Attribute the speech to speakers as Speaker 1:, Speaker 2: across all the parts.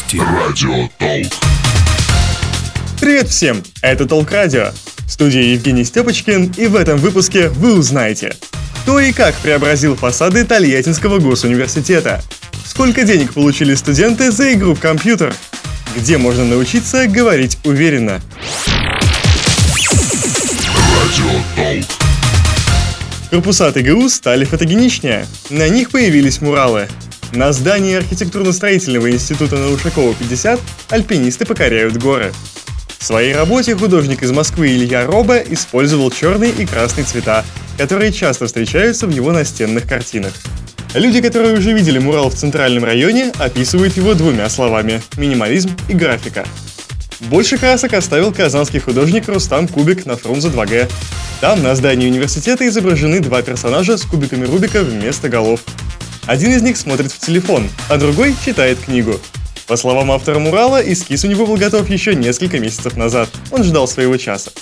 Speaker 1: Новости. Радио Толк.
Speaker 2: Привет всем! Это Толк Радио. В студии Евгений Степочкин, и в этом выпуске вы узнаете, кто и как преобразил фасады Тольяттинского госуниверситета, сколько денег получили студенты за игру в компьютер, где можно научиться говорить уверенно.
Speaker 1: Радио Толк.
Speaker 2: Корпуса ТГУ стали фотогеничнее. На них появились муралы. На здании архитектурно-строительного института на Ушакова 50 альпинисты покоряют горы. В своей работе художник из Москвы Илья Роба использовал черный и красный цвета, которые часто встречаются в его настенных картинах. Люди, которые уже видели мурал в центральном районе, описывают его двумя словами – минимализм и графика. Больше красок оставил казанский художник Рустам Кубик на Фрунзе 2Г. Там на здании университета изображены два персонажа с кубиками Рубика вместо голов. Один из них смотрит в телефон, а другой читает книгу. По словам автора мурала, эскиз у него был готов еще несколько месяцев назад. Он ждал своего часа.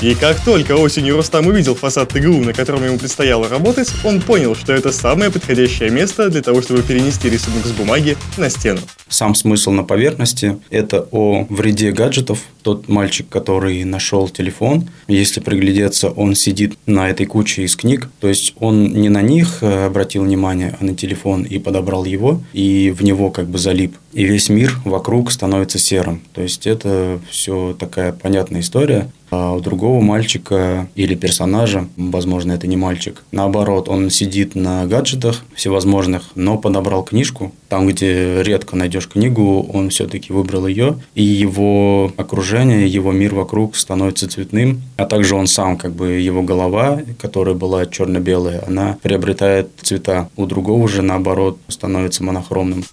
Speaker 2: И как только осенью Рустам увидел фасад ТГУ, на котором ему предстояло работать, он понял, что это самое подходящее место для того, чтобы перенести рисунок с бумаги на стену.
Speaker 3: Сам смысл на поверхности – это о вреде гаджетов. Тот мальчик, который нашел телефон, если приглядеться, он сидит на этой куче из книг. То есть, он не на них э, обратил внимание, а на телефон и подобрал его, и в него как бы залип. И весь мир вокруг становится серым. То есть, это все такая понятная история. А у другого мальчика или персонажа, возможно, это не мальчик, наоборот, он сидит на гаджетах всевозможных, но подобрал книжку. Там, где редко найдешь книгу, он все-таки выбрал ее, и его окружение, его мир вокруг становится цветным, а также он сам, как бы его голова, которая была черно-белая, она приобретает цвета. У другого же, наоборот, становится монохромным.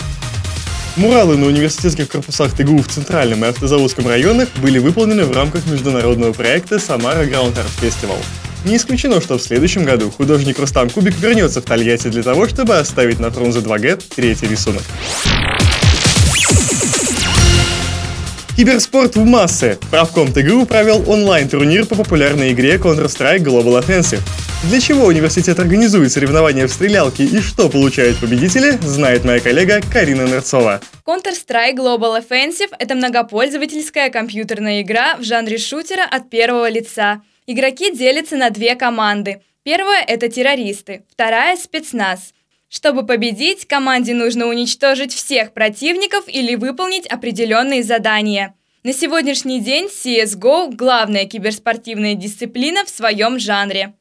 Speaker 2: Муралы на университетских корпусах ТГУ в Центральном и Автозаводском районах были выполнены в рамках международного проекта «Самара Граунд Арт Фестивал». Не исключено, что в следующем году художник Рустам Кубик вернется в Тольятти для того, чтобы оставить на Фрунзе 2Г третий рисунок. Киберспорт в массы. Правком ТГУ провел онлайн-турнир по популярной игре Counter-Strike Global Offensive. Для чего университет организует соревнования в стрелялке и что получают победители, знает моя коллега Карина Нерцова.
Speaker 4: Counter-Strike Global Offensive – это многопользовательская компьютерная игра в жанре шутера от первого лица. Игроки делятся на две команды. Первая – это террористы, вторая – спецназ. Чтобы победить, команде нужно уничтожить всех противников или выполнить определенные задания. На сегодняшний день CSGO – главная киберспортивная дисциплина в своем жанре.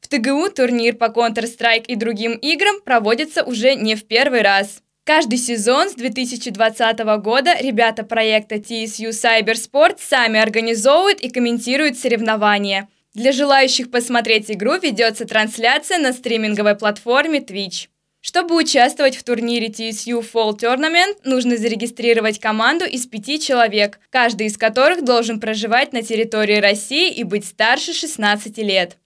Speaker 4: В ТГУ турнир по Counter-Strike и другим играм проводится уже не в первый раз. Каждый сезон с 2020 года ребята проекта TSU Cybersport сами организовывают и комментируют соревнования. Для желающих посмотреть игру ведется трансляция на стриминговой платформе Twitch. Чтобы участвовать в турнире TSU Fall Tournament, нужно зарегистрировать команду из пяти человек, каждый из которых должен проживать на территории России и быть старше 16 лет.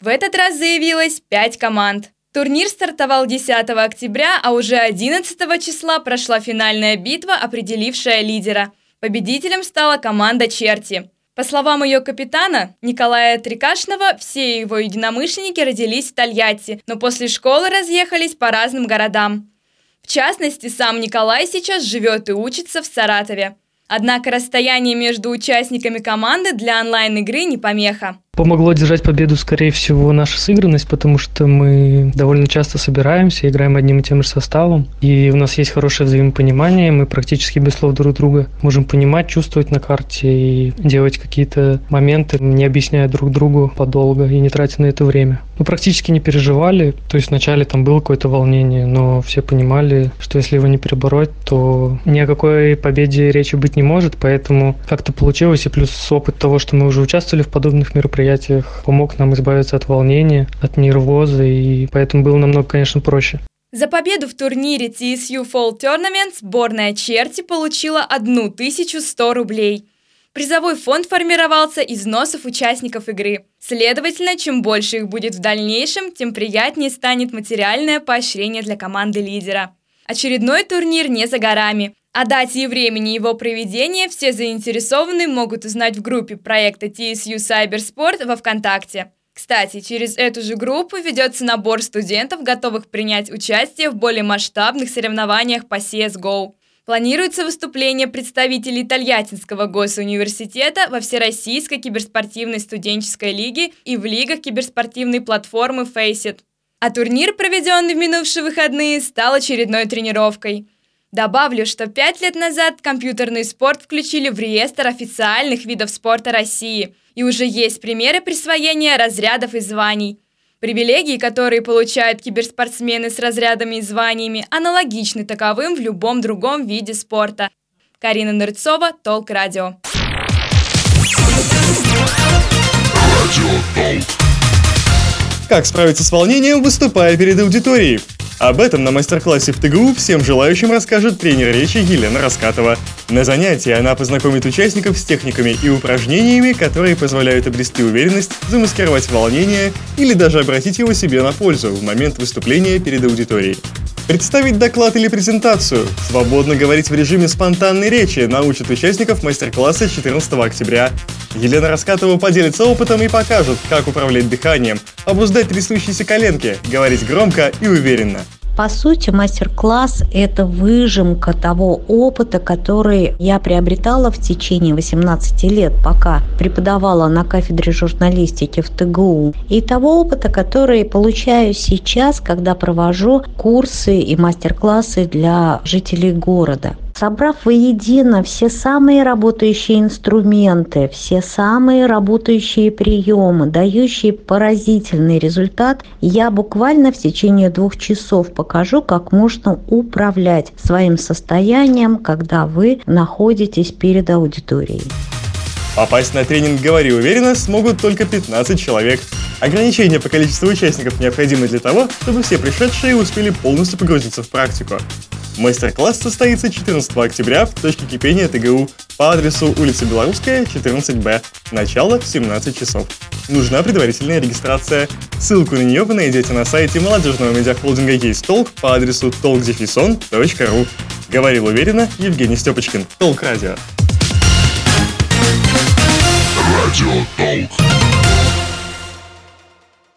Speaker 4: В этот раз заявилось пять команд. Турнир стартовал 10 октября, а уже 11 числа прошла финальная битва, определившая лидера. Победителем стала команда «Черти». По словам ее капитана, Николая Трикашного, все его единомышленники родились в Тольятти, но после школы разъехались по разным городам. В частности, сам Николай сейчас живет и учится в Саратове. Однако расстояние между участниками команды для онлайн-игры не помеха.
Speaker 5: Помогло держать победу, скорее всего, наша сыгранность, потому что мы довольно часто собираемся, играем одним и тем же составом, и у нас есть хорошее взаимопонимание, мы практически без слов друг друга можем понимать, чувствовать на карте и делать какие-то моменты, не объясняя друг другу подолго и не тратя на это время. Мы практически не переживали, то есть вначале там было какое-то волнение, но все понимали, что если его не перебороть, то ни о какой победе речи быть не может, поэтому как-то получилось, и плюс опыт того, что мы уже участвовали в подобных мероприятиях, помог нам избавиться от волнения, от нервоза, и поэтому было намного, конечно, проще.
Speaker 4: За победу в турнире TSU Fall Tournament сборная Черти получила 1100 рублей. Призовой фонд формировался из носов участников игры. Следовательно, чем больше их будет в дальнейшем, тем приятнее станет материальное поощрение для команды лидера. Очередной турнир не за горами. О дате и времени его проведения все заинтересованные могут узнать в группе проекта TSU Cybersport во ВКонтакте. Кстати, через эту же группу ведется набор студентов, готовых принять участие в более масштабных соревнованиях по CSGO. Планируется выступление представителей Тольяттинского госуниверситета во Всероссийской киберспортивной студенческой лиге и в лигах киберспортивной платформы Faceit. А турнир, проведенный в минувшие выходные, стал очередной тренировкой. Добавлю, что пять лет назад компьютерный спорт включили в реестр официальных видов спорта России, и уже есть примеры присвоения разрядов и званий – Привилегии, которые получают киберспортсмены с разрядами и званиями, аналогичны таковым в любом другом виде спорта. Карина Нырцова, Толк Радио.
Speaker 2: Как справиться с волнением, выступая перед аудиторией? Об этом на мастер-классе в ТГУ всем желающим расскажет тренер речи Елена Раскатова. На занятии она познакомит участников с техниками и упражнениями, которые позволяют обрести уверенность, замаскировать волнение или даже обратить его себе на пользу в момент выступления перед аудиторией. Представить доклад или презентацию, свободно говорить в режиме спонтанной речи научат участников мастер-класса 14 октября. Елена Раскатова поделится опытом и покажет, как управлять дыханием, обуздать трясущиеся коленки, говорить громко и уверенно.
Speaker 6: По сути, мастер-класс – это выжимка того опыта, который я приобретала в течение 18 лет, пока преподавала на кафедре журналистики в ТГУ, и того опыта, который получаю сейчас, когда провожу курсы и мастер-классы для жителей города собрав воедино все самые работающие инструменты, все самые работающие приемы, дающие поразительный результат, я буквально в течение двух часов покажу, как можно управлять своим состоянием, когда вы находитесь перед аудиторией.
Speaker 2: Попасть на тренинг «Говори уверенно» смогут только 15 человек. Ограничение по количеству участников необходимо для того, чтобы все пришедшие успели полностью погрузиться в практику. Мастер-класс состоится 14 октября в точке кипения ТГУ по адресу улица Белорусская, 14Б. Начало в 17 часов. Нужна предварительная регистрация. Ссылку на нее вы найдете на сайте молодежного медиахолдинга «Есть толк» по адресу talkdefison.ru. Говорил уверенно Евгений Степочкин. Толк Радио.
Speaker 1: Радио Толк.